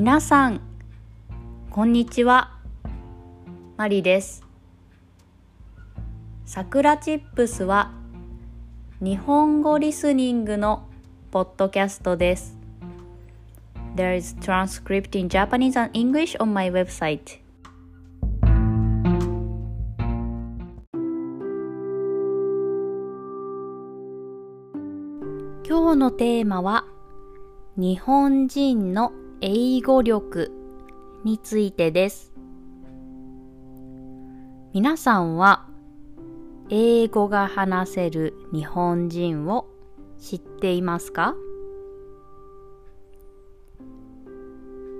皆さんこんにちは。マリです。さくらチップスは日本語リスニングのポッドキャストです。There is transcript in Japanese and English on my website. 今日のテーマは日本人の英語力についてです。皆さんは英語が話せる日本人を知っていますか？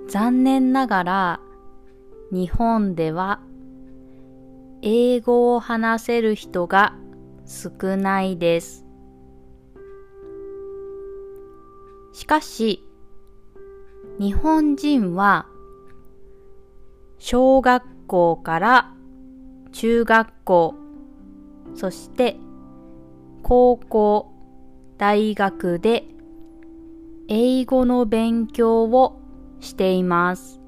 残念ながら日本では英語を話せる人が少ないです。しかし、日本人は小学校から中学校、そして高校、大学で英語の勉強をしています。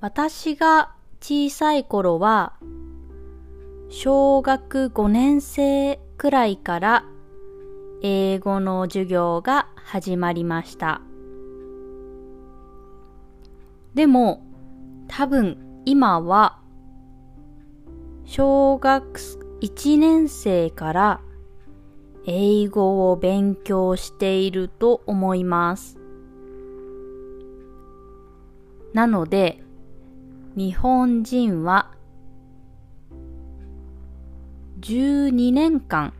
私が小さい頃は小学5年生くらいから英語の授業が始まりました。でも多分今は小学1年生から英語を勉強していると思います。なので日本人は12年間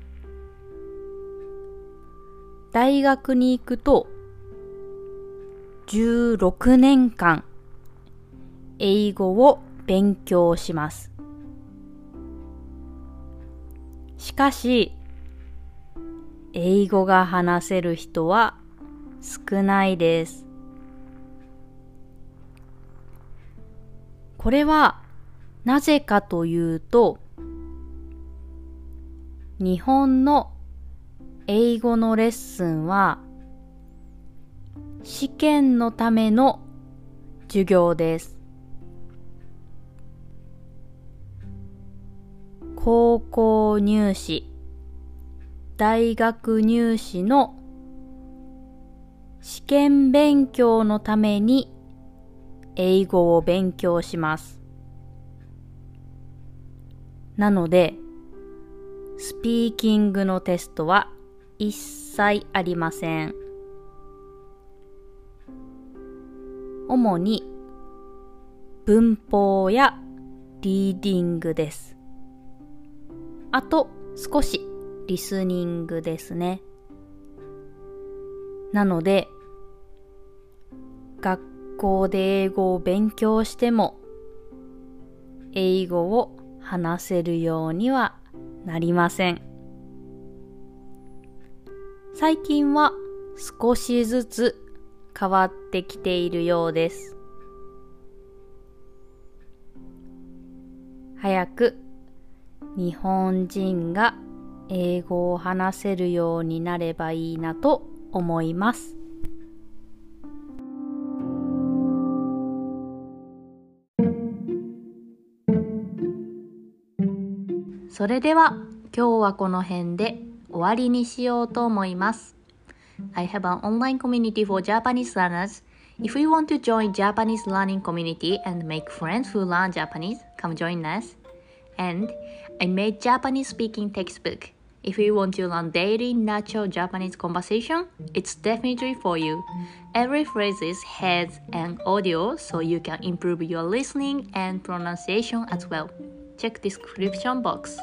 大学に行くと16年間英語を勉強します。しかし、英語が話せる人は少ないです。これはなぜかというと、日本の英語のレッスンは試験のための授業です。高校入試、大学入試の試験勉強のために英語を勉強します。なので、スピーキングのテストは一切ありません。主に文法やリーディングです。あと少しリスニングですね。なので、学校で英語を勉強しても、英語を話せるようにはなりません。最近は少しずつ変わってきているようです。早く日本人が英語を話せるようになればいいなと思います。それでは今日はこの辺で終わりにしようと思います。I have an online community for Japanese learners. If you want to join Japanese learning community and make friends who learn Japanese, come join us. And I made Japanese speaking textbook. If you want to learn daily natural Japanese conversation, it's definitely for you. Every phrase has an audio so you can improve your listening and pronunciation as well. Check description box.